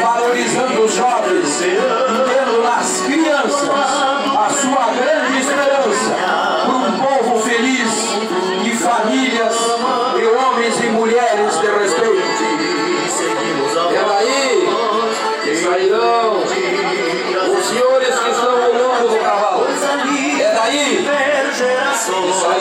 valorizando os jovens, tendo nas crianças a sua grande esperança para um povo feliz e famílias e homens e mulheres de respeito. É daí que os senhores que estão ao longo do cavalo. É daí que